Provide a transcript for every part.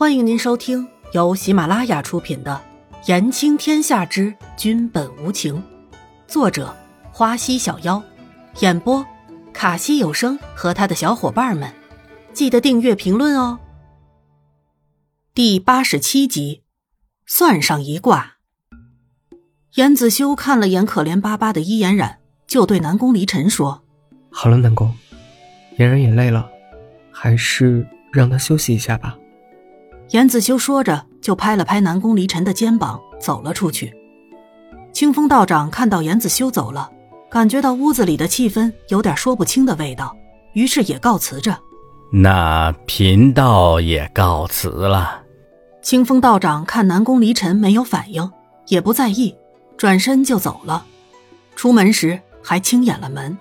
欢迎您收听由喜马拉雅出品的《言情天下之君本无情》，作者花溪小妖，演播卡西有声和他的小伙伴们。记得订阅、评论哦。第八十七集，算上一卦。严子修看了眼可怜巴巴的伊颜染，就对南宫离尘说：“好了，南宫，嫣然也累了，还是让他休息一下吧。”严子修说着，就拍了拍南宫离尘的肩膀，走了出去。清风道长看到严子修走了，感觉到屋子里的气氛有点说不清的味道，于是也告辞着：“那贫道也告辞了。”清风道长看南宫离尘没有反应，也不在意，转身就走了。出门时还轻掩了门。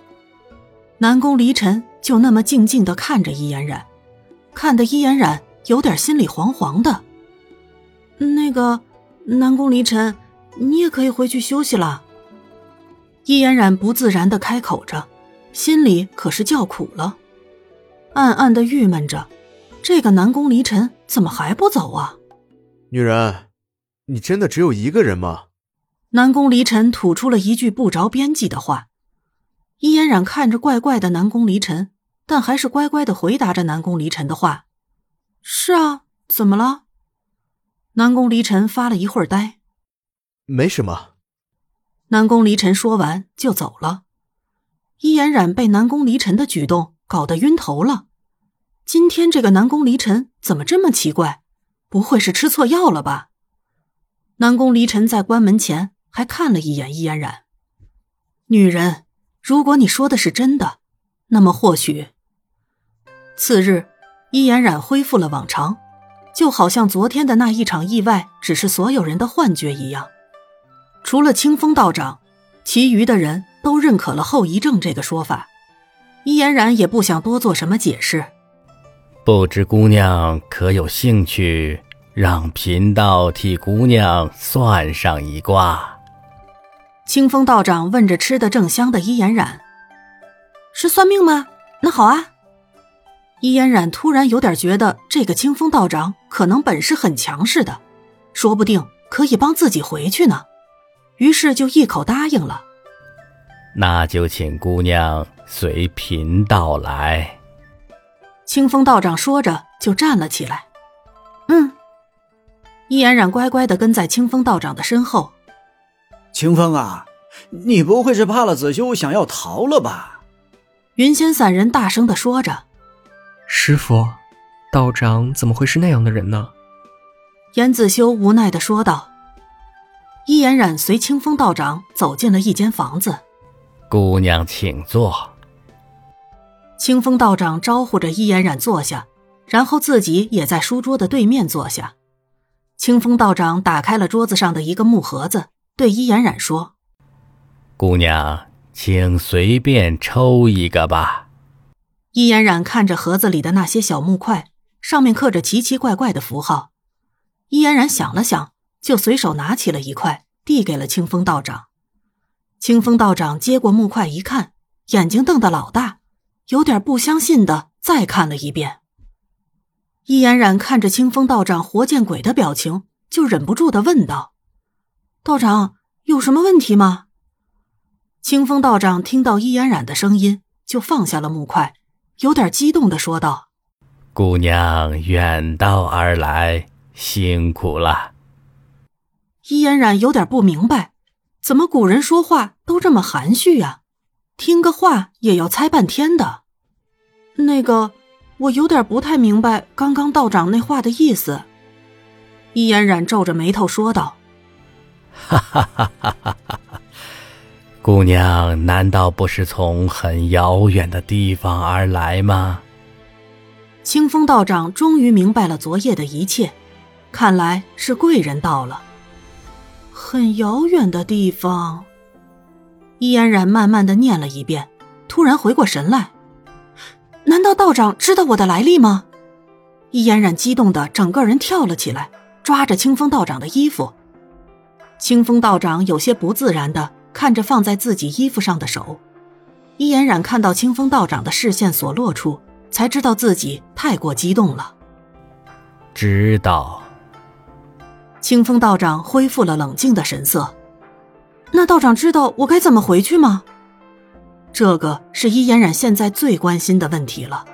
南宫离尘就那么静静的看着伊嫣然，看得伊嫣然。有点心里惶惶的。那个南宫离尘，你也可以回去休息了。易嫣然不自然的开口着，心里可是叫苦了，暗暗的郁闷着，这个南宫离尘怎么还不走啊？女人，你真的只有一个人吗？南宫离尘吐出了一句不着边际的话。易嫣然看着怪怪的南宫离尘，但还是乖乖的回答着南宫离尘的话。是啊，怎么了？南宫离尘发了一会儿呆。没什么。南宫离尘说完就走了。伊嫣然被南宫离尘的举动搞得晕头了。今天这个南宫离尘怎么这么奇怪？不会是吃错药了吧？南宫离尘在关门前还看了一眼伊嫣然。女人，如果你说的是真的，那么或许次日。伊嫣然恢复了往常，就好像昨天的那一场意外只是所有人的幻觉一样。除了清风道长，其余的人都认可了后遗症这个说法。伊嫣然也不想多做什么解释。不知姑娘可有兴趣让贫道替姑娘算上一卦？清风道长问着吃的正香的伊嫣然：“是算命吗？那好啊。”伊嫣然突然有点觉得这个清风道长可能本事很强似的，说不定可以帮自己回去呢，于是就一口答应了。那就请姑娘随贫道来。清风道长说着就站了起来。嗯，伊嫣然乖乖的跟在清风道长的身后。清风啊，你不会是怕了子修想要逃了吧？云仙散人大声的说着。师傅，道长怎么会是那样的人呢？严子修无奈的说道。伊颜染随清风道长走进了一间房子。姑娘请坐。清风道长招呼着伊颜染坐下，然后自己也在书桌的对面坐下。清风道长打开了桌子上的一个木盒子，对伊颜染说：“姑娘，请随便抽一个吧。”伊嫣然看着盒子里的那些小木块，上面刻着奇奇怪怪的符号。伊嫣然想了想，就随手拿起了一块，递给了清风道长。清风道长接过木块一看，眼睛瞪得老大，有点不相信的再看了一遍。伊嫣然看着清风道长活见鬼的表情，就忍不住的问道：“道长有什么问题吗？”清风道长听到伊嫣然的声音，就放下了木块。有点激动的说道：“姑娘远道而来，辛苦了。”伊嫣然有点不明白，怎么古人说话都这么含蓄呀？听个话也要猜半天的。那个，我有点不太明白刚刚道长那话的意思。伊嫣然皱着眉头说道：“哈哈哈哈哈哈！”姑娘难道不是从很遥远的地方而来吗？清风道长终于明白了昨夜的一切，看来是贵人到了。很遥远的地方。易安然慢慢的念了一遍，突然回过神来，难道道长知道我的来历吗？易安然激动的整个人跳了起来，抓着清风道长的衣服。清风道长有些不自然的。看着放在自己衣服上的手，伊嫣然看到清风道长的视线所落处，才知道自己太过激动了。知道。清风道长恢复了冷静的神色。那道长知道我该怎么回去吗？这个是伊嫣然现在最关心的问题了。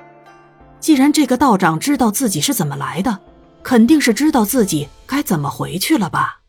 既然这个道长知道自己是怎么来的，肯定是知道自己该怎么回去了吧。